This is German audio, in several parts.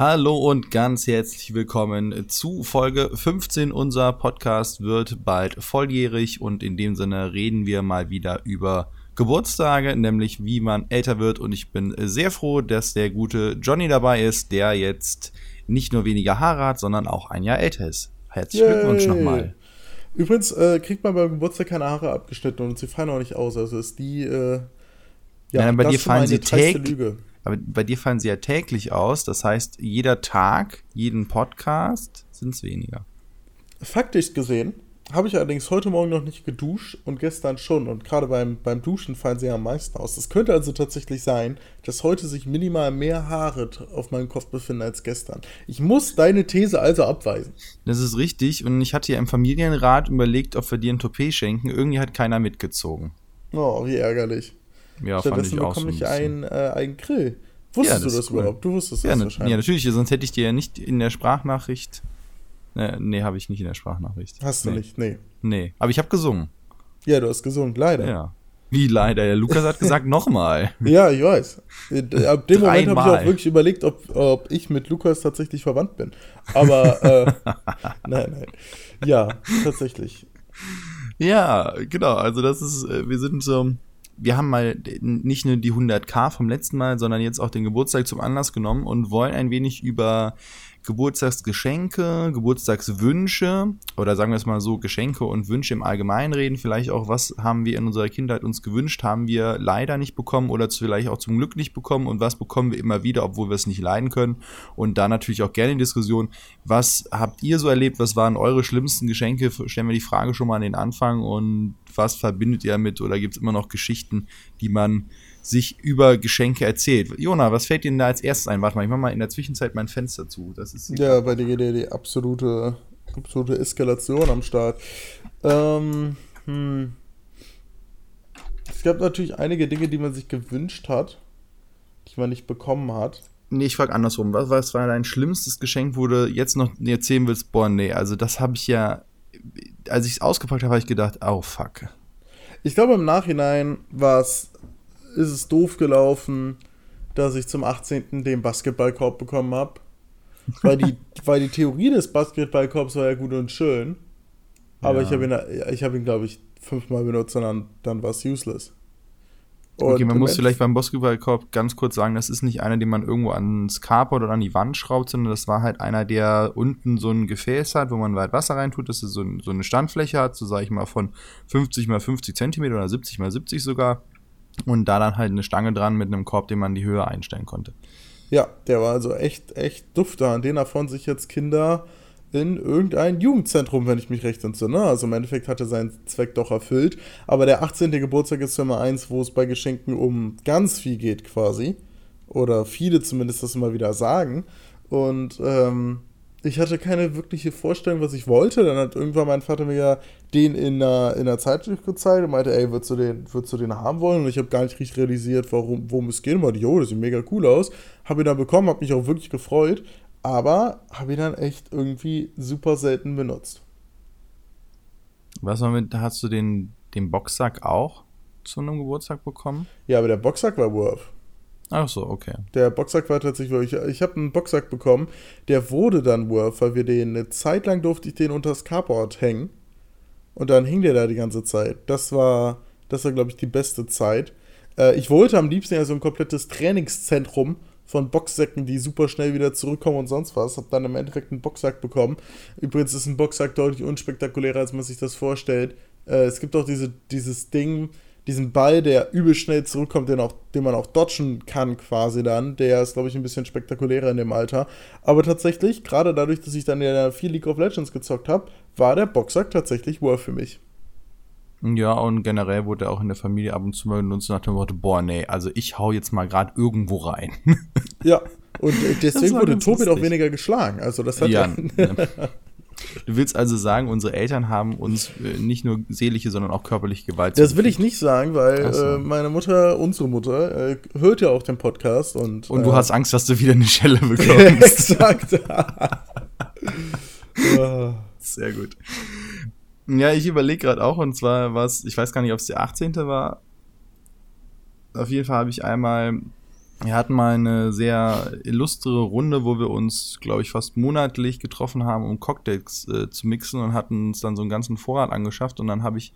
Hallo und ganz herzlich willkommen zu Folge 15. Unser Podcast wird bald volljährig und in dem Sinne reden wir mal wieder über Geburtstage, nämlich wie man älter wird. Und ich bin sehr froh, dass der gute Johnny dabei ist, der jetzt nicht nur weniger Haare hat, sondern auch ein Jahr älter ist. Herzlichen Yay. Glückwunsch nochmal. Übrigens äh, kriegt man beim Geburtstag keine Haare abgeschnitten und sie fallen auch nicht aus. Also ist die. Äh, ja, ja bei dir fallen sie täglich. Aber bei dir fallen sie ja täglich aus. Das heißt, jeder Tag, jeden Podcast sind es weniger. Faktisch gesehen habe ich allerdings heute Morgen noch nicht geduscht und gestern schon. Und gerade beim, beim Duschen fallen sie ja am meisten aus. Es könnte also tatsächlich sein, dass heute sich minimal mehr Haare auf meinem Kopf befinden als gestern. Ich muss deine These also abweisen. Das ist richtig. Und ich hatte ja im Familienrat überlegt, ob wir dir ein Toupet schenken. Irgendwie hat keiner mitgezogen. Oh, wie ärgerlich. Ja, fand Stattdessen ich auch so bekomme ein ich bisschen. einen, äh, einen Grill. Wusstest Ja, das du das cool. überhaupt? Du wusstest Ja, das na, wahrscheinlich. ja, natürlich, sonst hätte ich dir ja nicht in der Sprachnachricht. Nee, nee habe ich nicht in der Sprachnachricht. Hast du nee. nicht, nee. Nee, aber ich habe gesungen. Ja, du hast gesungen, leider. Ja. Wie leider? Der Lukas hat gesagt, nochmal. Ja, ich weiß. Äh, Ab dem Moment habe ich auch wirklich überlegt, ob, ob ich mit Lukas tatsächlich verwandt bin. Aber, äh, nein, nein. Ja, tatsächlich. Ja, genau. Also das ist, äh, wir sind so, wir haben mal nicht nur die 100k vom letzten Mal, sondern jetzt auch den Geburtstag zum Anlass genommen und wollen ein wenig über Geburtstagsgeschenke, Geburtstagswünsche oder sagen wir es mal so, Geschenke und Wünsche im Allgemeinen reden. Vielleicht auch, was haben wir in unserer Kindheit uns gewünscht, haben wir leider nicht bekommen oder vielleicht auch zum Glück nicht bekommen und was bekommen wir immer wieder, obwohl wir es nicht leiden können. Und da natürlich auch gerne in Diskussion, was habt ihr so erlebt, was waren eure schlimmsten Geschenke? Stellen wir die Frage schon mal an den Anfang und was verbindet ihr damit oder gibt es immer noch Geschichten, die man sich über Geschenke erzählt? Jona, was fällt dir denn da als erstes ein? Warte mal, ich mach mal in der Zwischenzeit mein Fenster zu. Das ist Ja, bei dir geht ja die absolute, absolute Eskalation am Start. Ähm, hm. Es gab natürlich einige Dinge, die man sich gewünscht hat, die man nicht bekommen hat. Nee, ich frage andersrum. Was, was war dein schlimmstes Geschenk, wo du jetzt noch erzählen willst? Boah, nee, also das habe ich ja, als ich es ausgepackt habe, habe ich gedacht, oh fuck. Ich glaube, im Nachhinein war es, ist es doof gelaufen, dass ich zum 18. den Basketballkorb bekommen habe. Weil die, weil die Theorie des Basketballkorbs war ja gut und schön. Aber Ja. ich habe ihn, ich habe ihn, glaube ich, fünfmal benutzt und dann, dann war es useless. Okay, man muss vielleicht beim Basketballkorb ganz kurz sagen, das ist nicht einer, den man irgendwo ans Carport oder an die Wand schraubt, sondern das war halt einer, der unten so ein Gefäß hat, wo man weit Wasser reintut, dass es so, ein, so eine Standfläche hat, so sage ich mal von 50 mal 50 Zentimeter oder 70 mal 70 sogar. Und da dann halt eine Stange dran mit einem Korb, den man die Höhe einstellen konnte. Ja, der war also echt, echt dufte. An den erfreuen sich jetzt Kinder in irgendein Jugendzentrum, wenn ich mich recht entsinne. Also im Endeffekt hat er seinen Zweck doch erfüllt. Aber der 18. Geburtstag ist Nummer eins, wo es bei Geschenken um ganz viel geht quasi. Oder viele zumindest das immer wieder sagen. Und ähm, ich hatte keine wirkliche Vorstellung, was ich wollte. Dann hat irgendwann mein Vater mir ja den in einer, in einer Zeitschrift gezeigt und meinte, ey, würdest du den, würdest du den haben wollen? Und ich habe gar nicht richtig realisiert, warum, worum es geht. Und meinte, jo, das sieht mega cool aus. Habe ihn dann bekommen, habe mich auch wirklich gefreut. Aber habe ihn dann echt irgendwie super selten benutzt. Was war mit, hast du den, den Boxsack auch zu einem Geburtstag bekommen? Ja, aber der Boxsack war Worth. Ach so, okay. Der Boxsack war tatsächlich wirklich. Ich habe einen Boxsack bekommen, der wurde dann Worth, weil wir den eine Zeit lang durfte ich den unter das Carport hängen. Und dann hing der da die ganze Zeit. Das war, das war, glaube ich, die beste Zeit. Äh, ich wollte am liebsten ja so ein komplettes Trainingszentrum von Boxsäcken, die super schnell wieder zurückkommen und sonst was. Hab dann im Endeffekt einen Boxsack bekommen. Übrigens ist ein Boxsack deutlich unspektakulärer, als man sich das vorstellt. Äh, es gibt auch diese, dieses Ding, diesen Ball, der übel schnell zurückkommt, den, auch, den man auch dodgen kann quasi dann. Der ist, glaube ich, ein bisschen spektakulärer in dem Alter. Aber tatsächlich, gerade dadurch, dass ich dann ja viel League of Legends gezockt habe, war der Boxsack tatsächlich Worth für mich. Ja, und generell wurde er auch in der Familie ab und zu mal benutzt nach dem Motto, boah, nee, also ich hau jetzt mal gerade irgendwo rein. Ja, und äh, deswegen wurde Tobit auch weniger geschlagen. Also das hat Ja, ja, Du willst also sagen, unsere Eltern haben uns äh, nicht nur seelische, sondern auch körperliche Gewalt Das will ich nicht sagen, weil so. äh, meine Mutter, unsere Mutter, äh, hört ja auch den Podcast und. Und du äh, hast Angst, dass du wieder eine Schelle bekommst. Exakt. Ja. Sehr gut. Ja, ich überlege gerade auch, und zwar was, ich weiß gar nicht, ob es der 18. war. Auf jeden Fall habe ich einmal Wir hatten mal eine sehr illustre Runde, wo wir uns, glaube ich, fast monatlich getroffen haben, um Cocktails äh, zu mixen und hatten uns dann so einen ganzen Vorrat angeschafft und dann habe ich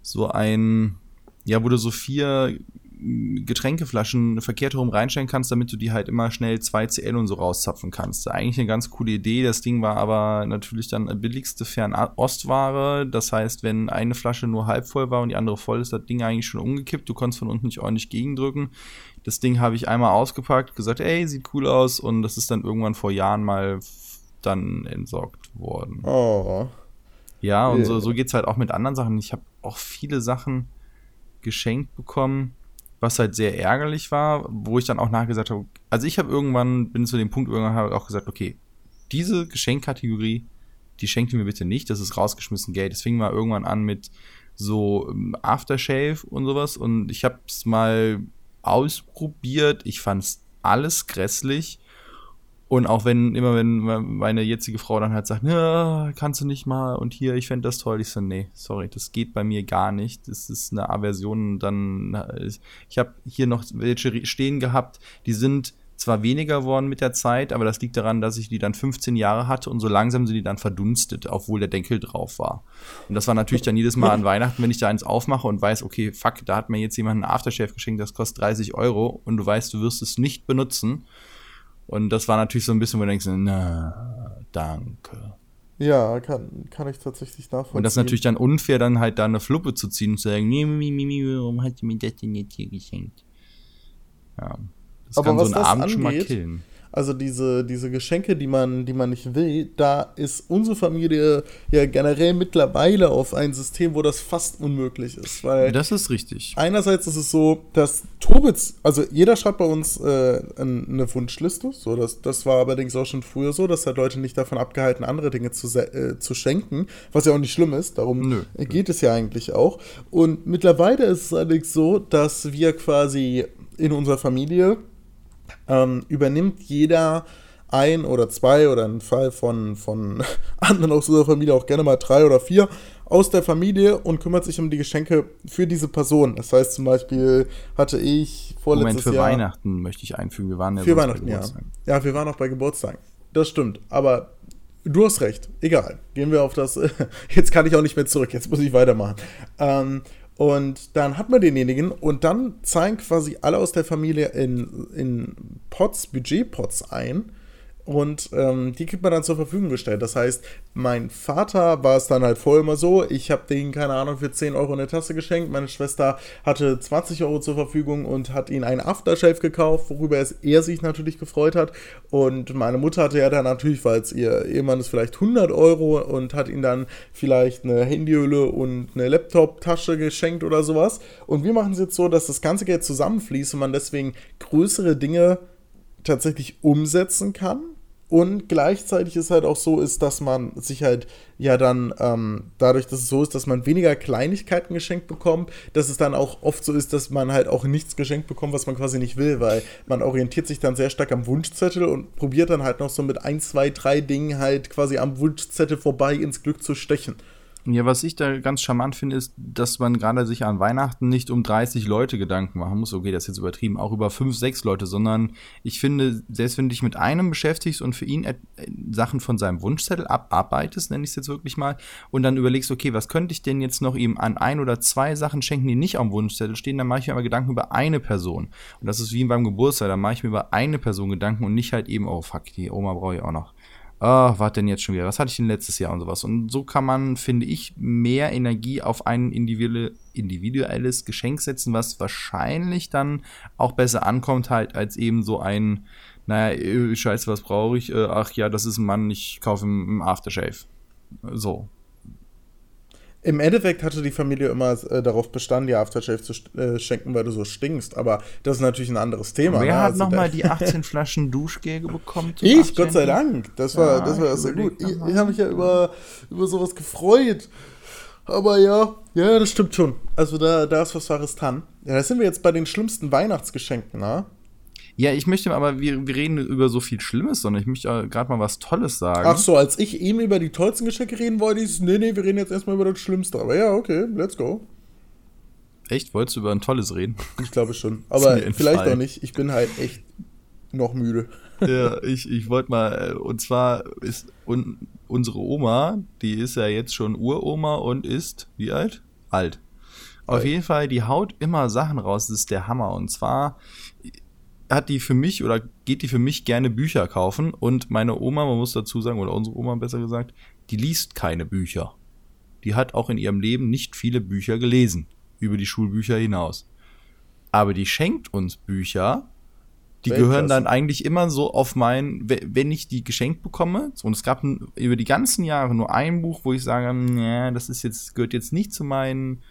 so ein, ja, du so vier Getränkeflaschen verkehrt herum reinstellen kannst, damit du die halt immer schnell 2CL und so rauszapfen kannst. Eigentlich eine ganz coole Idee. Das Ding war aber natürlich dann billigste Fernostware. Das heißt, wenn eine Flasche nur halb voll war und die andere voll ist, das Ding eigentlich schon umgekippt. Du konntest von unten nicht ordentlich gegendrücken. Das Ding habe ich einmal ausgepackt, gesagt, ey, sieht cool aus und das ist dann irgendwann vor Jahren mal dann entsorgt worden. Oh. Ja, und so, so geht es halt auch mit anderen Sachen. Ich habe auch viele Sachen geschenkt bekommen was halt sehr ärgerlich war, wo ich dann auch nachgesagt habe, also ich habe irgendwann, bin zu dem Punkt irgendwann habe auch gesagt, okay, diese Geschenkkategorie, die schenkt mir bitte nicht, das ist rausgeschmissen Geld. Das fing mal irgendwann an mit so ähm, Aftershave und sowas und ich habe es mal ausprobiert, ich fand es alles grässlich und auch wenn, immer wenn meine jetzige Frau dann halt sagt, kannst du nicht mal und hier, ich fände das toll, ich so, nee, sorry, das geht bei mir gar nicht. Das ist eine Aversion. Dann, ich habe hier noch welche stehen gehabt, die sind zwar weniger geworden mit der Zeit, aber das liegt daran, dass ich die dann 15 Jahre hatte und so langsam sind die dann verdunstet, obwohl der Deckel drauf war. Und das war natürlich dann jedes Mal an Weihnachten, wenn ich da eins aufmache und weiß, okay, fuck, da hat mir jetzt jemand ein Aftershave geschenkt, das kostet 30 Euro und du weißt, du wirst es nicht benutzen und das war natürlich so ein bisschen, wo du denkst, na, danke. Ja, kann, kann ich tatsächlich nachvollziehen. Und das ist natürlich dann unfair, dann halt da eine Fluppe zu ziehen und zu sagen, nee, nee, nee, nee, warum hat sie mir das denn jetzt hier geschenkt? Ja. Das Aber kann so einen Abend angeht, schon mal killen. Also diese, diese Geschenke, die man, die man nicht will, da ist unsere Familie ja generell mittlerweile auf ein System, wo das fast unmöglich ist. Weil das ist richtig. Einerseits ist es so, dass Tobitz, also jeder schreibt bei uns äh, eine Wunschliste. So, das, das war allerdings auch schon früher so, dass hat Leute nicht davon abgehalten, andere Dinge zu, äh, zu schenken, was ja auch nicht schlimm ist. Darum Nö. geht es ja eigentlich auch. Und mittlerweile ist es allerdings so, dass wir quasi in unserer Familie ähm, übernimmt jeder ein oder zwei oder im Fall von, von anderen aus unserer Familie auch gerne mal drei oder vier aus der Familie und kümmert sich um die Geschenke für diese Person. Das heißt zum Beispiel hatte ich vorletztes Moment, für Jahr... Weihnachten möchte ich einfügen. Wir waren ja Für Weihnachten, ja. Ja, wir waren auch bei Geburtstagen. Das stimmt. Aber du hast recht. Egal. Gehen wir auf das... Jetzt kann ich auch nicht mehr zurück. Jetzt muss ich weitermachen. Ähm, und dann hat man denjenigen und dann zahlen quasi alle aus der Familie in, in Pots, Budgetpots ein und ähm, die kriegt man dann zur Verfügung gestellt. Das heißt, mein Vater war es dann halt vorher immer so, ich habe denen, keine Ahnung, für 10 Euro eine Tasse geschenkt. Meine Schwester hatte 20 Euro zur Verfügung und hat ihnen einen Aftershave gekauft, worüber er sich natürlich gefreut hat. Und meine Mutter hatte ja dann natürlich, weil es ihr Ehemann ist, vielleicht 100 Euro und hat ihnen dann vielleicht eine Handyhülle und eine Laptop-Tasche geschenkt oder sowas. Und wir machen es jetzt so, dass das ganze Geld zusammenfließt und man deswegen größere Dinge tatsächlich umsetzen kann und gleichzeitig ist halt auch so ist, dass man sich halt ja dann ähm, dadurch, dass es so ist, dass man weniger Kleinigkeiten geschenkt bekommt, dass es dann auch oft so ist, dass man halt auch nichts geschenkt bekommt, was man quasi nicht will, weil man orientiert sich dann sehr stark am Wunschzettel und probiert dann halt noch so mit ein, zwei, drei Dingen halt quasi am Wunschzettel vorbei ins Glück zu stechen. Ja, was ich da ganz charmant finde, ist, dass man gerade sich an Weihnachten nicht um 30 Leute Gedanken machen muss. Okay, das ist jetzt übertrieben, auch über 5, 6 Leute, sondern ich finde, selbst wenn du dich mit einem beschäftigst und für ihn Sachen von seinem Wunschzettel abarbeitest, nenne ich es jetzt wirklich mal, und dann überlegst, okay, was könnte ich denn jetzt noch ihm an ein oder zwei Sachen schenken, die nicht am Wunschzettel stehen, dann mache ich mir aber Gedanken über eine Person. Und das ist wie beim Geburtstag, dann mache ich mir über eine Person Gedanken und nicht halt eben, oh fuck, die Oma brauche ich auch noch ah, was denn jetzt schon wieder? Was hatte ich denn letztes Jahr und sowas? Und so kann man, finde ich, mehr Energie auf ein individuelles Geschenk setzen, was wahrscheinlich dann auch besser ankommt, halt, als eben so ein, naja, äh, scheiße, was brauche ich? Äh, ach ja, das ist ein Mann, ich kaufe ihm Aftershave. So. Im Endeffekt hatte die Familie immer äh, darauf bestanden, die Aftershave zu äh, schenken, weil du so stinkst. Aber das ist natürlich ein anderes Thema. Wer ne? hat also nochmal die 18 Flaschen Duschgel bekommen? Ich, Gott sei Dank. Das war, ja, das war sehr gut. Ich, ich habe mich ja über, über sowas gefreut. Aber ja, ja, das stimmt schon. Also da, da ist was Wahres dran. Ja, da sind wir jetzt bei den schlimmsten Weihnachtsgeschenken, ne? Ja, ich möchte aber, wir, wir reden über so viel Schlimmes, sondern ich möchte gerade mal was Tolles sagen. Ach so, als ich eben über die tollsten Geschenke reden wollte, ist, nee, nee, wir reden jetzt erstmal über das Schlimmste. Aber ja, okay, let's go. Echt? Wolltest du über ein tolles reden? Ich glaube schon. Aber vielleicht auch nicht. Ich bin halt echt noch müde. ja, ich, ich wollte mal, äh, und zwar ist un, unsere Oma, die ist ja jetzt schon Uroma und ist, wie alt? Alt. Auf jeden Fall, die haut immer Sachen raus, das ist der Hammer. Und zwar hat die für mich oder geht die für mich gerne Bücher kaufen und meine Oma, man muss dazu sagen, oder unsere Oma besser gesagt, die liest keine Bücher. Die hat auch in ihrem Leben nicht viele Bücher gelesen, über die Schulbücher hinaus. Aber die schenkt uns Bücher, die Weltklasse. gehören dann eigentlich immer so auf mein, wenn ich die geschenkt bekomme. Und es gab über die ganzen Jahre nur ein Buch, wo ich sage, das ist jetzt, gehört jetzt nicht zu meinen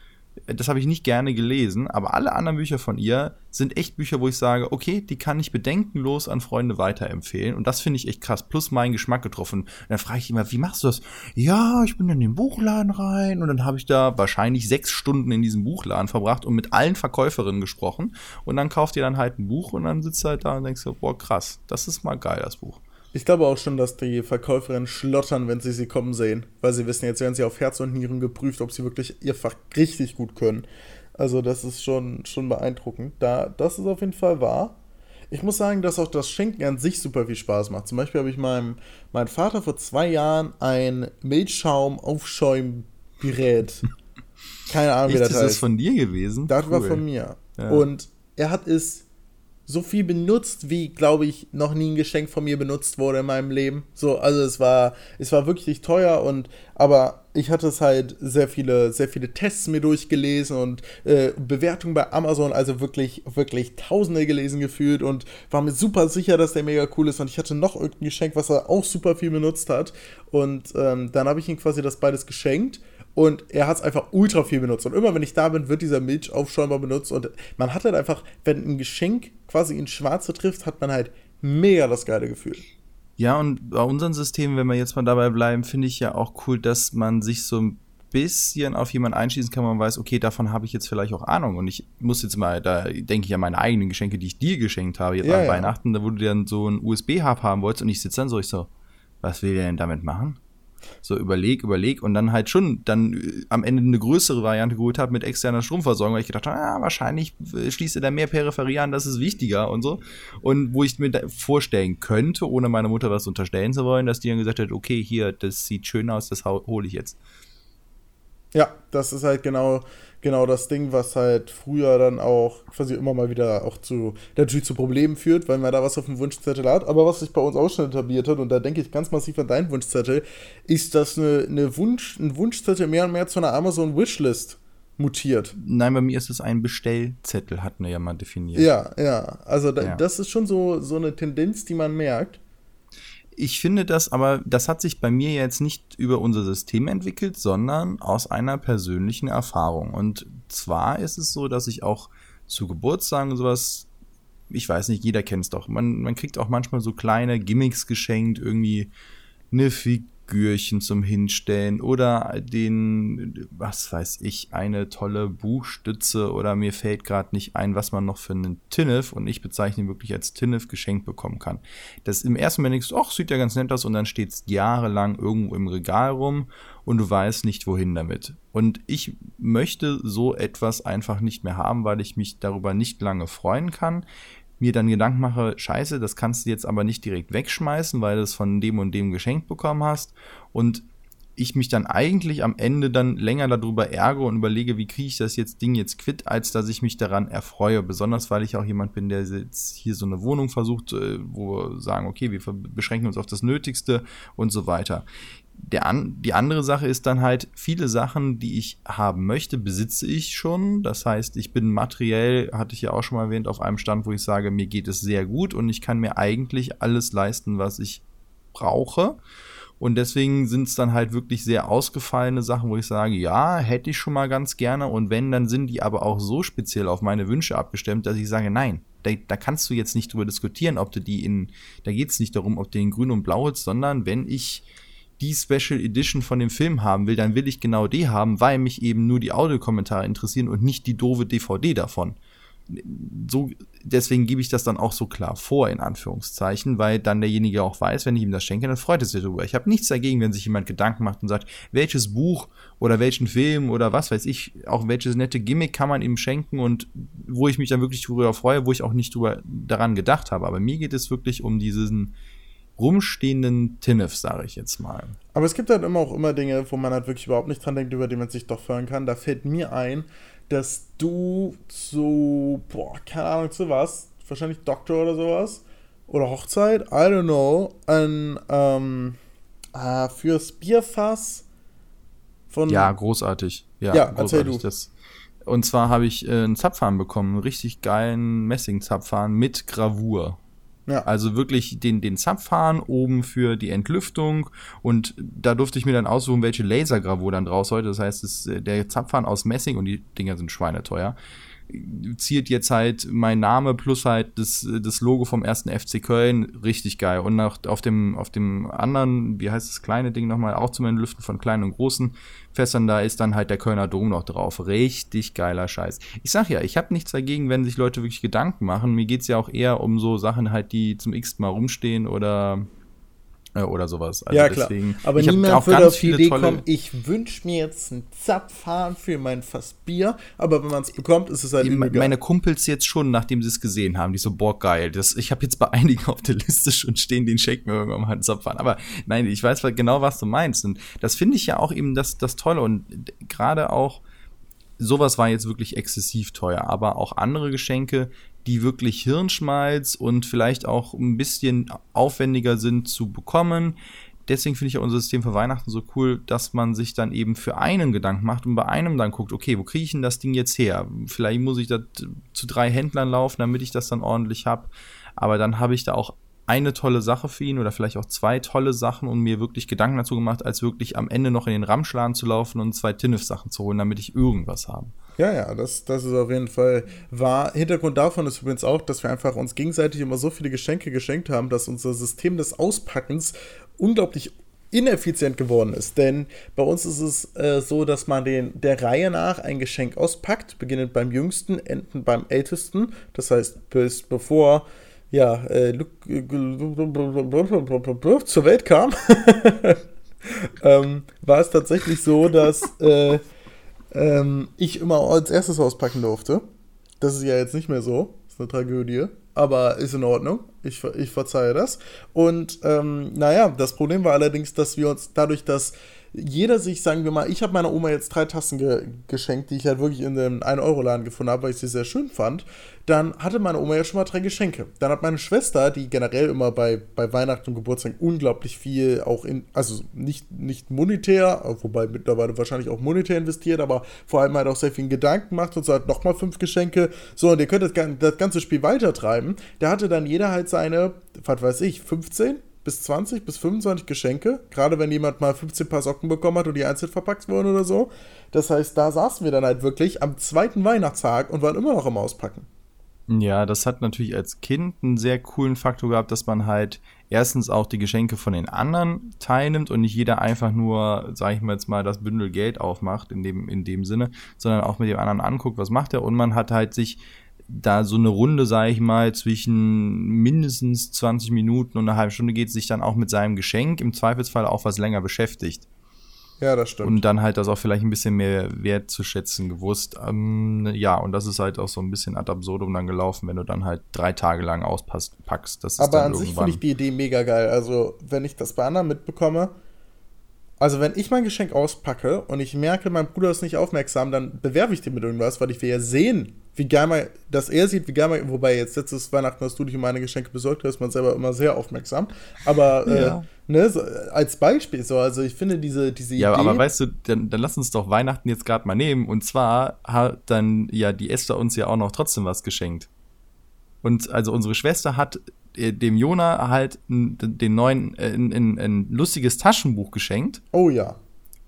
das habe ich nicht gerne gelesen, aber alle anderen Bücher von ihr sind echt Bücher, wo ich sage, okay, die kann ich bedenkenlos an Freunde weiterempfehlen. Und das finde ich echt krass. Plus meinen Geschmack getroffen. Und dann frage ich immer, wie machst du das? Ja, ich bin in den Buchladen rein und dann habe ich da wahrscheinlich sechs Stunden in diesem Buchladen verbracht und mit allen Verkäuferinnen gesprochen. Und dann kauft ihr dann halt ein Buch und dann sitzt halt da und denkst so, boah, krass, das ist mal geil, das Buch. Ich glaube auch schon, dass die Verkäuferinnen schlottern, wenn sie sie kommen sehen. Weil sie wissen, jetzt werden sie auf Herz und Nieren geprüft, ob sie wirklich ihr Fach richtig gut können. Also das ist schon, schon beeindruckend. Da, das ist auf jeden Fall wahr. Ich muss sagen, dass auch das Schenken an sich super viel Spaß macht. Zum Beispiel habe ich meinem, meinem Vater vor zwei Jahren ein Milchschaum-Aufschäumgerät. Keine Ahnung, wie das heißt. Ist das von dir gewesen? Das cool. war von mir. Ja. Und er hat es so viel benutzt, wie, glaube ich, noch nie ein Geschenk von mir benutzt wurde in meinem Leben. So, also es war, es war wirklich teuer und, aber ich hatte es halt sehr viele, sehr viele Tests mir durchgelesen und äh, Bewertungen bei Amazon, also wirklich, wirklich Tausende gelesen gefühlt und war mir super sicher, dass der mega cool ist und ich hatte noch irgendein Geschenk, was er auch super viel benutzt hat und ähm, dann habe ich ihm quasi das beides geschenkt und er hat es einfach ultra viel benutzt. Und immer wenn ich da bin, wird dieser Milchaufschäumer benutzt. Und man hat halt einfach, wenn ein Geschenk quasi in Schwarze trifft, hat man halt mega das geile Gefühl. Ja, und bei unseren Systemen, wenn wir jetzt mal dabei bleiben, finde ich ja auch cool, dass man sich so ein bisschen auf jemanden einschließen kann, man weiß, okay, davon habe ich jetzt vielleicht auch Ahnung. Und ich muss jetzt mal, da denke ich an meine eigenen Geschenke, die ich dir geschenkt habe, jetzt ja, an ja. Weihnachten, da wo du dann so ein USB-Hub haben wolltest und ich sitze dann so, ich so, was will der denn damit machen? So überleg, überleg und dann halt schon dann äh, am Ende eine größere Variante geholt habe mit externer Stromversorgung, weil ich gedacht habe, ja, wahrscheinlich äh, schließt er da mehr Peripherie an, das ist wichtiger und so. Und wo ich mir vorstellen könnte, ohne meiner Mutter was unterstellen zu wollen, dass die dann gesagt hat, okay, hier, das sieht schön aus, das hole ich jetzt. Ja, das ist halt genau genau das Ding, was halt früher dann auch quasi immer mal wieder auch zu, natürlich zu Problemen führt, weil man da was auf dem Wunschzettel hat. Aber was sich bei uns auch schon etabliert hat, und da denke ich ganz massiv an deinen Wunschzettel, ist, dass eine, eine Wunsch, ein Wunschzettel mehr und mehr zu einer Amazon-Wishlist mutiert. Nein, bei mir ist es ein Bestellzettel, hatten wir ja mal definiert. Ja, ja. Also da, ja. das ist schon so, so eine Tendenz, die man merkt ich finde das aber, das hat sich bei mir jetzt nicht über unser System entwickelt, sondern aus einer persönlichen Erfahrung. Und zwar ist es so, dass ich auch zu Geburtstagen sowas, ich weiß nicht, jeder kennt es doch. Man, man kriegt auch manchmal so kleine Gimmicks geschenkt, irgendwie eine Figur Figürchen zum Hinstellen oder den, was weiß ich, eine tolle Buchstütze oder mir fällt gerade nicht ein, was man noch für einen Tinnef und ich bezeichne ihn wirklich als Tinnef geschenkt bekommen kann. Das im ersten Moment denkst du, ach, sieht ja ganz nett aus und dann steht es jahrelang irgendwo im Regal rum und du weißt nicht, wohin damit. Und ich möchte so etwas einfach nicht mehr haben, weil ich mich darüber nicht lange freuen kann mir dann Gedanken mache, scheiße, das kannst du jetzt aber nicht direkt wegschmeißen, weil du es von dem und dem geschenkt bekommen hast. Und ich mich dann eigentlich am Ende dann länger darüber ärgere und überlege, wie kriege ich das jetzt Ding jetzt quitt, als dass ich mich daran erfreue. Besonders weil ich auch jemand bin, der jetzt hier so eine Wohnung versucht, äh, wo wir sagen, okay, wir beschränken uns auf das Nötigste und so weiter an, die andere Sache ist dann halt, viele Sachen, die ich haben möchte, besitze ich schon. Das heißt, ich bin materiell, hatte ich ja auch schon mal erwähnt, auf einem Stand, wo ich sage, mir geht es sehr gut und ich kann mir eigentlich alles leisten, was ich brauche. Und deswegen sind es dann halt wirklich sehr ausgefallene Sachen, wo ich sage, ja, hätte ich schon mal ganz gerne. Und wenn, dann sind die aber auch so speziell auf meine Wünsche abgestimmt, dass ich sage, nein, da, da kannst du jetzt nicht drüber diskutieren, ob du die in, da geht es nicht darum, ob du den grün und blau ist, sondern wenn ich die Special Edition von dem Film haben will, dann will ich genau die haben, weil mich eben nur die Audiokommentare interessieren und nicht die doofe DVD davon. so, deswegen gebe ich das dann auch so klar vor, in Anführungszeichen, weil dann derjenige auch weiß, wenn ich ihm das schenke, dann freut er sich darüber. Ich habe nichts dagegen, wenn sich jemand Gedanken macht und sagt, welches Buch oder welchen Film oder was weiß ich, auch welches nette Gimmick kann man ihm schenken und wo ich mich dann wirklich darüber freue, wo ich auch nicht drüber daran gedacht habe. Aber mir geht es wirklich um diesen rumstehenden Tinnef, sage ich jetzt mal. Aber es gibt halt immer auch immer Dinge, wo man halt wirklich überhaupt nicht dran denkt, über die man sich doch freuen kann. Da fällt mir ein, dass du zu, boah, keine Ahnung, zu was, wahrscheinlich Doktor oder sowas, oder Hochzeit, I don't know, ein, ähm, äh, fürs Bierfass von. Ja, großartig. Ja, ja großartig. erzähl du. Das. Und zwar habe ich äh, einen Zapfhahn bekommen, einen richtig geilen Messing-Zapfhahn mit Gravur. Ja. Also wirklich den, den Zapfhahn oben für die Entlüftung und da durfte ich mir dann aussuchen, welche Lasergravur dann draus sollte. Das heißt, es, der Zapfhahn aus Messing und die Dinger sind schweineteuer ziert jetzt halt mein Name plus halt das, das Logo vom ersten FC Köln richtig geil. Und auch auf dem, auf dem anderen, wie heißt das kleine Ding nochmal, auch zum Entlüften von kleinen und großen Fässern, da ist dann halt der Kölner Dom noch drauf. Richtig geiler Scheiß. Ich sag ja, ich habe nichts dagegen, wenn sich Leute wirklich Gedanken machen. Mir geht's ja auch eher um so Sachen halt, die zum x Mal rumstehen oder oder sowas. Also ja, klar. Deswegen, aber niemand würde auf die Idee kommen, ich wünsche mir jetzt einen Zapfhahn für mein Fass Bier, aber wenn man es bekommt, ist es halt eben Meine Kumpels jetzt schon, nachdem sie es gesehen haben, die so, boah, geil. Das, ich habe jetzt bei einigen auf der Liste schon stehen, den Shake mir irgendwann mal einen Zapfhahn. Aber nein, ich weiß genau, was du meinst. Und das finde ich ja auch eben das, das Tolle. Und gerade auch, sowas war jetzt wirklich exzessiv teuer, aber auch andere Geschenke, die wirklich Hirnschmalz und vielleicht auch ein bisschen aufwendiger sind zu bekommen. Deswegen finde ich ja unser System für Weihnachten so cool, dass man sich dann eben für einen Gedanken macht und bei einem dann guckt, okay, wo kriege ich denn das Ding jetzt her? Vielleicht muss ich da zu drei Händlern laufen, damit ich das dann ordentlich habe. Aber dann habe ich da auch eine tolle Sache für ihn oder vielleicht auch zwei tolle Sachen und mir wirklich Gedanken dazu gemacht, als wirklich am Ende noch in den Ramschladen zu laufen und zwei Tinnef-Sachen zu holen, damit ich irgendwas habe. Ja, ja, das, das ist auf jeden Fall wahr. Hintergrund davon ist übrigens auch, dass wir einfach uns gegenseitig immer so viele Geschenke geschenkt haben, dass unser System des Auspackens unglaublich ineffizient geworden ist. Denn bei uns ist es äh, so, dass man den der Reihe nach ein Geschenk auspackt, beginnend beim jüngsten, enden beim ältesten. Das heißt, bis bevor ja, äh, zur Welt kam, ähm, war es tatsächlich so, dass äh, ähm, ich immer als erstes auspacken durfte. Das ist ja jetzt nicht mehr so. Das ist eine Tragödie. Aber ist in Ordnung. Ich, ich verzeihe das. Und ähm, naja, das Problem war allerdings, dass wir uns dadurch, dass jeder sich, sagen wir mal, ich habe meiner Oma jetzt drei Tassen ge geschenkt, die ich halt wirklich in dem 1-Euro-Laden gefunden habe, weil ich sie sehr schön fand. Dann hatte meine Oma ja schon mal drei Geschenke. Dann hat meine Schwester, die generell immer bei, bei Weihnachten und Geburtstag unglaublich viel auch in, also nicht, nicht monetär, wobei mittlerweile wahrscheinlich auch monetär investiert, aber vor allem halt auch sehr viel Gedanken macht und so hat nochmal fünf Geschenke. So, und ihr könnt das, das ganze Spiel weitertreiben. Da hatte dann jeder halt seine, was weiß ich, 15, bis 20 bis 25 Geschenke, gerade wenn jemand mal 15 Paar Socken bekommen hat und die einzeln verpackt wurden oder so. Das heißt, da saßen wir dann halt wirklich am zweiten Weihnachtstag und waren immer noch am Auspacken. Ja, das hat natürlich als Kind einen sehr coolen Faktor gehabt, dass man halt erstens auch die Geschenke von den anderen teilnimmt und nicht jeder einfach nur, sag ich mal jetzt mal, das Bündel Geld aufmacht in dem, in dem Sinne, sondern auch mit dem anderen anguckt, was macht er und man hat halt sich da so eine Runde, sage ich mal, zwischen mindestens 20 Minuten und einer halben Stunde geht, sich dann auch mit seinem Geschenk im Zweifelsfall auch was länger beschäftigt. Ja, das stimmt. Und dann halt das auch vielleicht ein bisschen mehr wertzuschätzen gewusst. Ähm, ja, und das ist halt auch so ein bisschen ad absurdum dann gelaufen, wenn du dann halt drei Tage lang auspackst. Das Aber an sich finde ich die Idee mega geil. Also, wenn ich das bei anderen mitbekomme, also wenn ich mein Geschenk auspacke und ich merke, mein Bruder ist nicht aufmerksam, dann bewerbe ich den mit irgendwas, weil ich will ja sehen, wie geil man, dass er sieht, wie geil man, wobei jetzt letztes Weihnachten hast du dich um meine Geschenke besorgt, da ist man selber immer sehr aufmerksam. Aber äh, ja. äh, ne, so, als Beispiel so, also ich finde diese, diese ja, Idee. Ja, aber weißt du, dann, dann lass uns doch Weihnachten jetzt gerade mal nehmen. Und zwar hat dann ja die Esther uns ja auch noch trotzdem was geschenkt. Und also unsere Schwester hat äh, dem Jona halt den neuen, äh, ein, ein, ein, lustiges Taschenbuch geschenkt. Oh ja.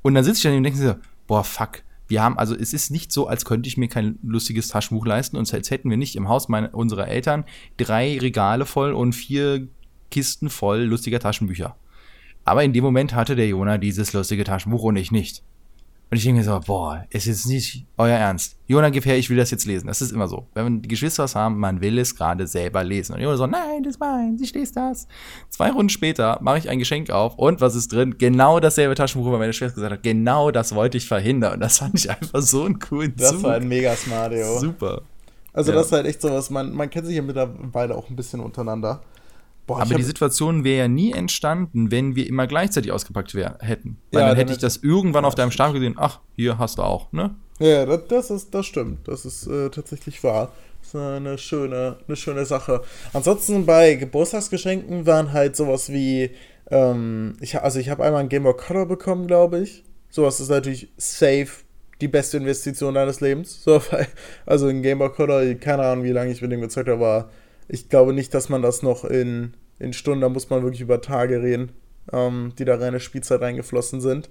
Und dann sitze ich da und denke so, boah, fuck. Wir haben, also es ist nicht so, als könnte ich mir kein lustiges Taschenbuch leisten und als hätten wir nicht im Haus meine, unserer Eltern drei Regale voll und vier Kisten voll lustiger Taschenbücher. Aber in dem Moment hatte der Jona dieses lustige Taschenbuch und ich nicht. Und ich denke mir so, boah, ist jetzt nicht euer Ernst. Jona, gib her, ich will das jetzt lesen. Das ist immer so. Wenn die Geschwister was haben, man will es gerade selber lesen. Und Jona so, nein, das ist mein, ich lese das. Zwei Runden später mache ich ein Geschenk auf und was ist drin? Genau dasselbe Taschenbuch, weil meine Schwester gesagt hat, genau das wollte ich verhindern. Und das fand ich einfach so einen coolen Das Zug. war ein mega smart, yo. Super. Also ja. das ist halt echt sowas, man, man kennt sich ja mittlerweile auch ein bisschen untereinander. Boah, aber die Situation wäre ja nie entstanden, wenn wir immer gleichzeitig ausgepackt wär, hätten. Weil ja, dann hätte ich das irgendwann auf deinem Stapel gesehen, ach, hier hast du auch, ne? Ja, das, das ist, das stimmt. Das ist äh, tatsächlich wahr. Das ist eine schöne, eine schöne Sache. Ansonsten bei Geburtstagsgeschenken waren halt sowas wie, ähm, ich, also ich habe einmal einen Game Boy Color bekommen, glaube ich. Sowas ist natürlich safe die beste Investition deines Lebens. So, also ein Game Boy Color, keine Ahnung, wie lange ich mit dem gezockt habe, war ich glaube nicht, dass man das noch in, in Stunden, da muss man wirklich über Tage reden, ähm, die da reine Spielzeit reingeflossen sind.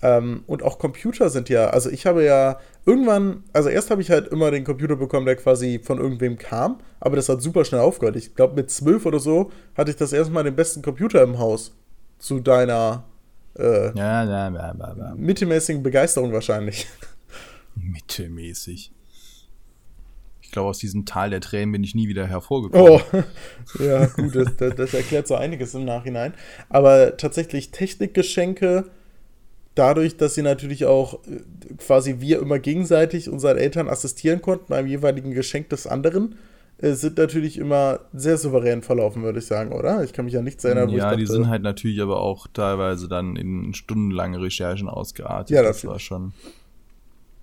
Ähm, und auch Computer sind ja, also ich habe ja irgendwann, also erst habe ich halt immer den Computer bekommen, der quasi von irgendwem kam, aber das hat super schnell aufgehört. Ich glaube, mit zwölf oder so hatte ich das erste Mal den besten Computer im Haus. Zu deiner äh, ja, ja, ja, mittelmäßigen Begeisterung wahrscheinlich. Mittelmäßig. Ich glaube, aus diesem Tal der Tränen bin ich nie wieder hervorgekommen. Oh, ja, gut, das, das, das erklärt so einiges im Nachhinein. Aber tatsächlich Technikgeschenke, dadurch, dass sie natürlich auch äh, quasi wir immer gegenseitig unseren Eltern assistieren konnten beim jeweiligen Geschenk des anderen, äh, sind natürlich immer sehr souverän verlaufen, würde ich sagen, oder? Ich kann mich ja nichts erinnern. Wo ja, die sind halt natürlich aber auch teilweise dann in stundenlange Recherchen ausgeartet. Ja, das, das war schon.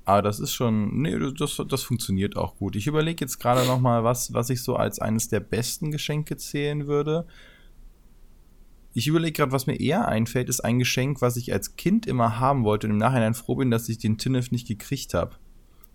Aber das ist schon, nee, das, das funktioniert auch gut. Ich überlege jetzt gerade noch mal, was, was ich so als eines der besten Geschenke zählen würde. Ich überlege gerade, was mir eher einfällt, ist ein Geschenk, was ich als Kind immer haben wollte und im Nachhinein froh bin, dass ich den Tinnef nicht gekriegt habe.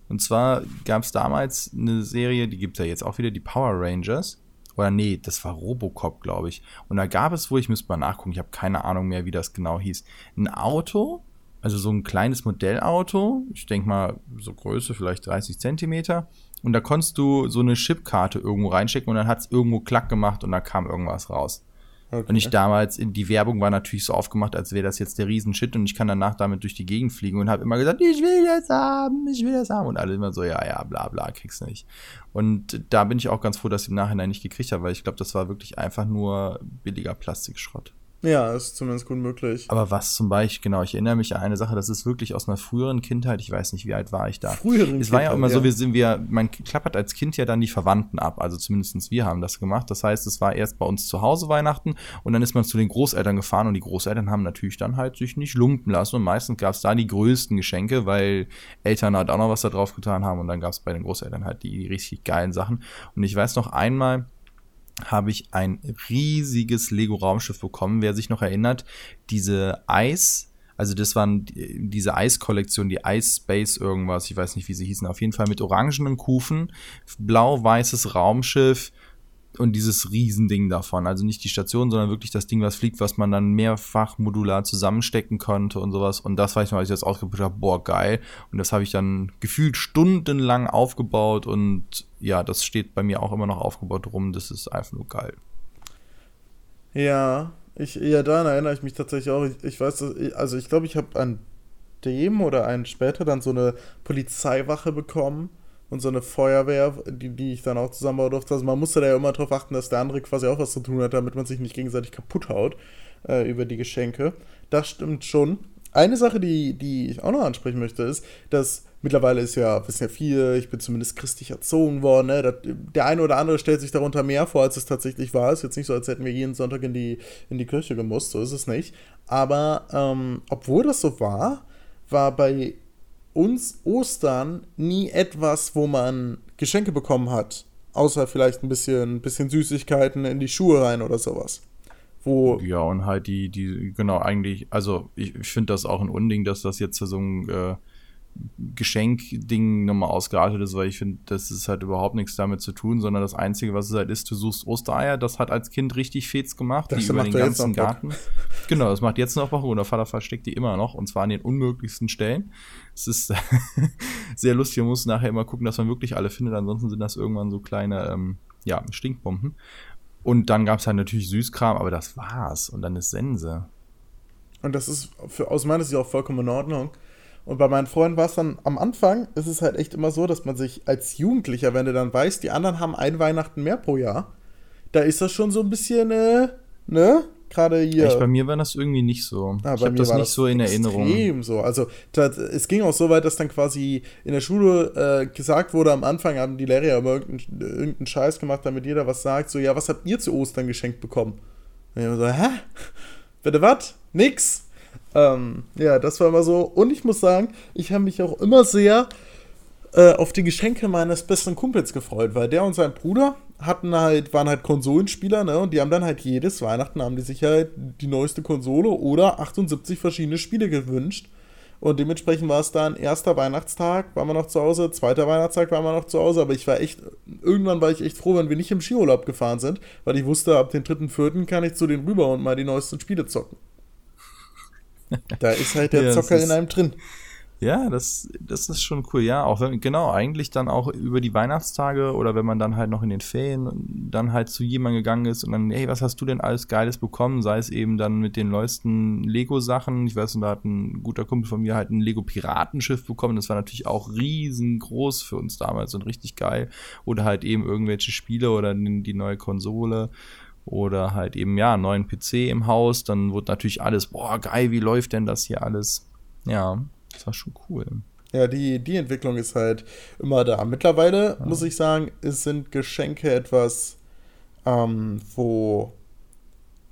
Und zwar gab es damals eine Serie, die gibt es ja jetzt auch wieder, die Power Rangers. Oder nee, das war Robocop, glaube ich. Und da gab es wo ich müsste mal nachgucken, ich habe keine Ahnung mehr, wie das genau hieß, ein Auto, also so ein kleines Modellauto, ich denke mal so Größe vielleicht 30 Zentimeter. Und da konntest du so eine Chipkarte irgendwo reinstecken und dann hat es irgendwo Klack gemacht und da kam irgendwas raus. Okay. Und ich damals, die Werbung war natürlich so aufgemacht, als wäre das jetzt der Riesenshit und ich kann danach damit durch die Gegend fliegen und habe immer gesagt, ich will das haben, ich will das haben. Und alle immer so, ja, ja, bla bla, kriegst nicht. Und da bin ich auch ganz froh, dass ich im Nachhinein nicht gekriegt habe, weil ich glaube, das war wirklich einfach nur billiger Plastikschrott. Ja, ist zumindest gut möglich. Aber was zum Beispiel, genau, ich erinnere mich an eine Sache, das ist wirklich aus einer früheren Kindheit, ich weiß nicht, wie alt war ich da. Früheren Es war ja immer so, wir sind wir, man klappert als Kind ja dann die Verwandten ab, also zumindestens wir haben das gemacht. Das heißt, es war erst bei uns zu Hause Weihnachten und dann ist man zu den Großeltern gefahren und die Großeltern haben natürlich dann halt sich nicht lumpen lassen und meistens gab es da die größten Geschenke, weil Eltern halt auch noch was da drauf getan haben und dann gab es bei den Großeltern halt die, die richtig geilen Sachen. Und ich weiß noch einmal, habe ich ein riesiges Lego-Raumschiff bekommen. Wer sich noch erinnert, diese Eis, also das waren diese Eiskollektion, die Ice Space irgendwas, ich weiß nicht, wie sie hießen, auf jeden Fall mit orangenen Kufen, blau-weißes Raumschiff, und dieses Riesending davon. Also nicht die Station, sondern wirklich das Ding, was fliegt, was man dann mehrfach modular zusammenstecken konnte und sowas. Und das war ich noch, als ich das ausgeprobiert habe, boah, geil. Und das habe ich dann gefühlt stundenlang aufgebaut und ja, das steht bei mir auch immer noch aufgebaut rum. Das ist einfach nur geil. Ja, ich, ja, daran erinnere ich mich tatsächlich auch. Ich, ich weiß, also ich glaube, ich habe an dem oder einen später dann so eine Polizeiwache bekommen und so eine Feuerwehr, die, die ich dann auch zusammenbauen durfte. Also man musste da ja immer darauf achten, dass der andere quasi auch was zu tun hat, damit man sich nicht gegenseitig kaputt haut äh, über die Geschenke. Das stimmt schon. Eine Sache, die, die ich auch noch ansprechen möchte, ist, dass mittlerweile ist ja, wissen ja viele, ich bin zumindest christlich erzogen worden, ne? Das, der eine oder andere stellt sich darunter mehr vor, als es tatsächlich war. Ist jetzt nicht so, als hätten wir jeden Sonntag in die, in die Kirche gemusst, so ist es nicht. Aber ähm, obwohl das so war, war bei uns Ostern nie etwas, wo man Geschenke bekommen hat. Außer vielleicht ein bisschen, bisschen Süßigkeiten in die Schuhe rein oder sowas. Wo ja, und halt die, die, genau, eigentlich, also ich, ich finde das auch ein Unding, dass das jetzt so ein äh, Geschenkding nochmal ausgeartet ist, weil ich finde, das ist halt überhaupt nichts damit zu tun, sondern das Einzige, was es halt ist, du suchst Ostereier, das hat als Kind richtig Fets gemacht, das die über den ganzen Garten. genau, das macht jetzt noch Bock und der Vater versteckt die immer noch und zwar an den unmöglichsten Stellen. Es ist sehr lustig, man muss nachher immer gucken, dass man wirklich alle findet, ansonsten sind das irgendwann so kleine, ähm, ja, Stinkbomben. Und dann gab es halt natürlich Süßkram, aber das war's. Und dann ist Sense. Und das ist für, aus meiner Sicht auch vollkommen in Ordnung Und bei meinen Freunden war es dann am Anfang, ist es halt echt immer so, dass man sich als Jugendlicher, wenn du dann weißt, die anderen haben ein Weihnachten mehr pro Jahr, da ist das schon so ein bisschen, äh, ne? Gerade hier. Echt, bei mir war das irgendwie nicht so. Ah, ich habe das nicht so in Erinnerung. Extrem so. Also das, es ging auch so weit, dass dann quasi in der Schule äh, gesagt wurde, am Anfang haben die Lehrer immer irgendeinen, irgendeinen Scheiß gemacht, damit jeder was sagt. So, ja, was habt ihr zu Ostern geschenkt bekommen? Und ich so, hä? Bitte was? Nix? Ähm, ja, das war immer so. Und ich muss sagen, ich habe mich auch immer sehr äh, auf die Geschenke meines besten Kumpels gefreut, weil der und sein Bruder hatten halt, waren halt Konsolenspieler, ne? Und die haben dann halt jedes Weihnachten haben die sich halt die neueste Konsole oder 78 verschiedene Spiele gewünscht. Und dementsprechend war es dann erster Weihnachtstag, waren wir noch zu Hause, zweiter Weihnachtstag waren wir noch zu Hause, aber ich war echt, irgendwann war ich echt froh, wenn wir nicht im Skiurlaub gefahren sind, weil ich wusste, ab dem dritten, vierten kann ich zu denen rüber und mal die neuesten Spiele zocken. Da ist halt der Ja, Zocker ist- in einem drin. Ja, das, das ist schon cool. Ja, auch wenn, genau, eigentlich dann auch über die Weihnachtstage oder wenn man dann halt noch in den Ferien dann halt zu jemandem gegangen ist und dann, hey, was hast du denn alles Geiles bekommen? Sei es eben dann mit den neuesten Lego-Sachen. Ich weiß, und da hat ein guter Kumpel von mir halt ein Lego-Piratenschiff bekommen. Das war natürlich auch riesengroß für uns damals und richtig geil. Oder halt eben irgendwelche Spiele oder die neue Konsole oder halt eben, ja, einen neuen PC im Haus. Dann wurde natürlich alles, boah, geil, wie läuft denn das hier alles? Ja, das war schon cool. Ja, die, die Entwicklung ist halt immer da. Mittlerweile muss ich sagen, es sind Geschenke etwas, ähm, wo.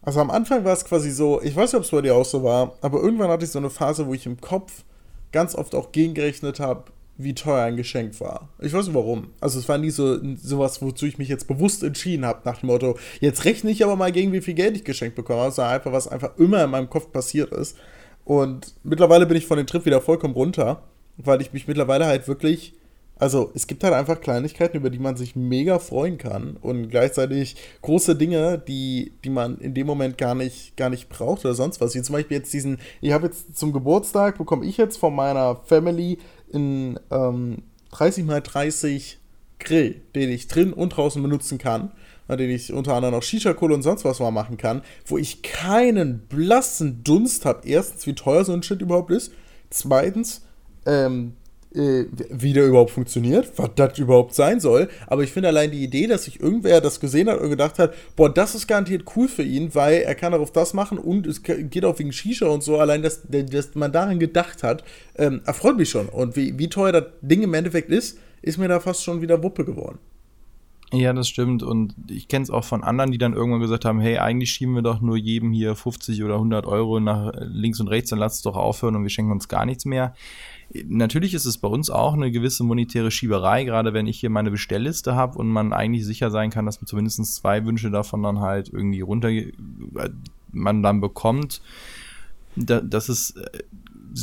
Also am Anfang war es quasi so, ich weiß nicht, ob es bei dir auch so war, aber irgendwann hatte ich so eine Phase, wo ich im Kopf ganz oft auch gegengerechnet habe, wie teuer ein Geschenk war. Ich weiß nicht warum. Also es war nie so sowas, wozu ich mich jetzt bewusst entschieden habe, nach dem Motto, jetzt rechne ich aber mal gegen, wie viel Geld ich geschenkt bekomme. War einfach, was einfach immer in meinem Kopf passiert ist. Und mittlerweile bin ich von dem Trip wieder vollkommen runter, weil ich mich mittlerweile halt wirklich, also es gibt halt einfach Kleinigkeiten, über die man sich mega freuen kann und gleichzeitig große Dinge, die, die man in dem Moment gar nicht, gar nicht braucht oder sonst was. Wie zum Beispiel jetzt diesen, ich habe jetzt zum Geburtstag, bekomme ich jetzt von meiner Family in ähm, 30 x 30 Grill, den ich drin und draußen benutzen kann, an den ich unter anderem auch Shisha-Kohle und sonst was mal machen kann, wo ich keinen blassen Dunst habe. Erstens, wie teuer so ein Shit überhaupt ist. Zweitens, ähm, äh, wie der überhaupt funktioniert, was das überhaupt sein soll. Aber ich finde allein die Idee, dass sich irgendwer das gesehen hat und gedacht hat, boah, das ist garantiert cool für ihn, weil er kann darauf das machen und es ge- geht auch wegen Shisha und so. Allein, dass, dass man daran gedacht hat, ähm, erfreut mich schon. Und wie, wie teuer das Ding im Endeffekt ist, ist mir da fast schon wieder Wuppe geworden. Ja, das stimmt. Und ich kenne es auch von anderen, die dann irgendwann gesagt haben, hey, eigentlich schieben wir doch nur jedem hier 50 oder 100 Euro nach links und rechts, dann lasst es doch aufhören und wir schenken uns gar nichts mehr. Natürlich ist es bei uns auch eine gewisse monetäre Schieberei, gerade wenn ich hier meine Bestellliste habe und man eigentlich sicher sein kann, dass man zumindest zwei Wünsche davon dann halt irgendwie runter man dann bekommt. Da, das ist, äh,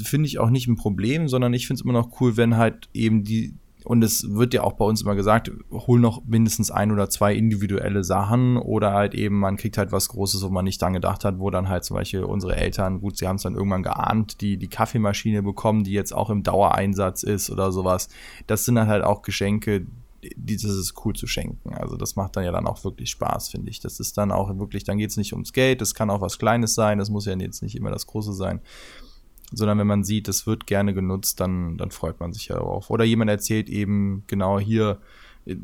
finde ich, auch nicht ein Problem, sondern ich finde es immer noch cool, wenn halt eben die, und es wird ja auch bei uns immer gesagt, hol noch mindestens ein oder zwei individuelle Sachen oder halt eben, man kriegt halt was Großes, wo man nicht dran gedacht hat, wo dann halt zum Beispiel unsere Eltern, gut, sie haben es dann irgendwann geahnt, die die Kaffeemaschine bekommen, die jetzt auch im Dauereinsatz ist oder sowas. Das sind dann halt auch Geschenke, die, das ist cool zu schenken. Also das macht dann ja dann auch wirklich Spaß, finde ich. Das ist dann auch wirklich, dann geht es nicht ums Geld, das kann auch was Kleines sein, das muss ja jetzt nicht immer das Große sein sondern wenn man sieht, es wird gerne genutzt, dann, dann freut man sich ja darauf. Oder jemand erzählt eben, genau hier,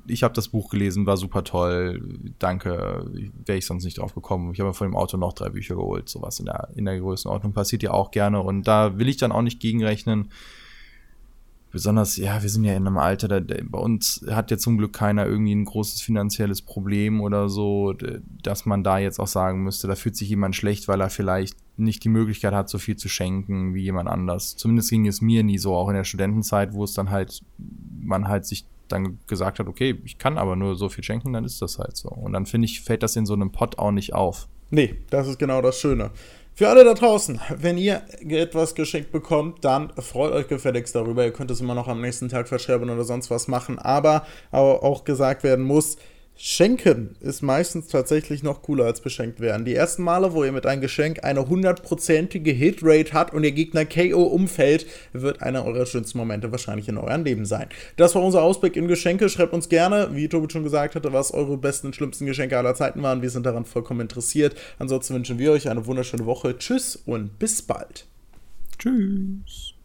ich habe das Buch gelesen, war super toll, danke, wäre ich sonst nicht drauf gekommen. Ich habe von dem Auto noch drei Bücher geholt, sowas in der, in der Größenordnung passiert ja auch gerne und da will ich dann auch nicht gegenrechnen. Besonders, ja, wir sind ja in einem Alter, da, bei uns hat ja zum Glück keiner irgendwie ein großes finanzielles Problem oder so, dass man da jetzt auch sagen müsste, da fühlt sich jemand schlecht, weil er vielleicht nicht die Möglichkeit hat, so viel zu schenken wie jemand anders. Zumindest ging es mir nie so, auch in der Studentenzeit, wo es dann halt, man halt sich dann gesagt hat, okay, ich kann aber nur so viel schenken, dann ist das halt so. Und dann finde ich, fällt das in so einem Pott auch nicht auf. Nee, das ist genau das Schöne. Für alle da draußen, wenn ihr etwas geschenkt bekommt, dann freut euch gefälligst darüber. Ihr könnt es immer noch am nächsten Tag verscherben oder sonst was machen. Aber, aber auch gesagt werden muss, Schenken ist meistens tatsächlich noch cooler als beschenkt werden. Die ersten Male, wo ihr mit einem Geschenk eine hundertprozentige Hitrate habt und ihr Gegner KO umfällt, wird einer eurer schönsten Momente wahrscheinlich in eurem Leben sein. Das war unser Ausblick in Geschenke. Schreibt uns gerne, wie Tobi schon gesagt hatte, was eure besten und schlimmsten Geschenke aller Zeiten waren. Wir sind daran vollkommen interessiert. Ansonsten wünschen wir euch eine wunderschöne Woche. Tschüss und bis bald. Tschüss.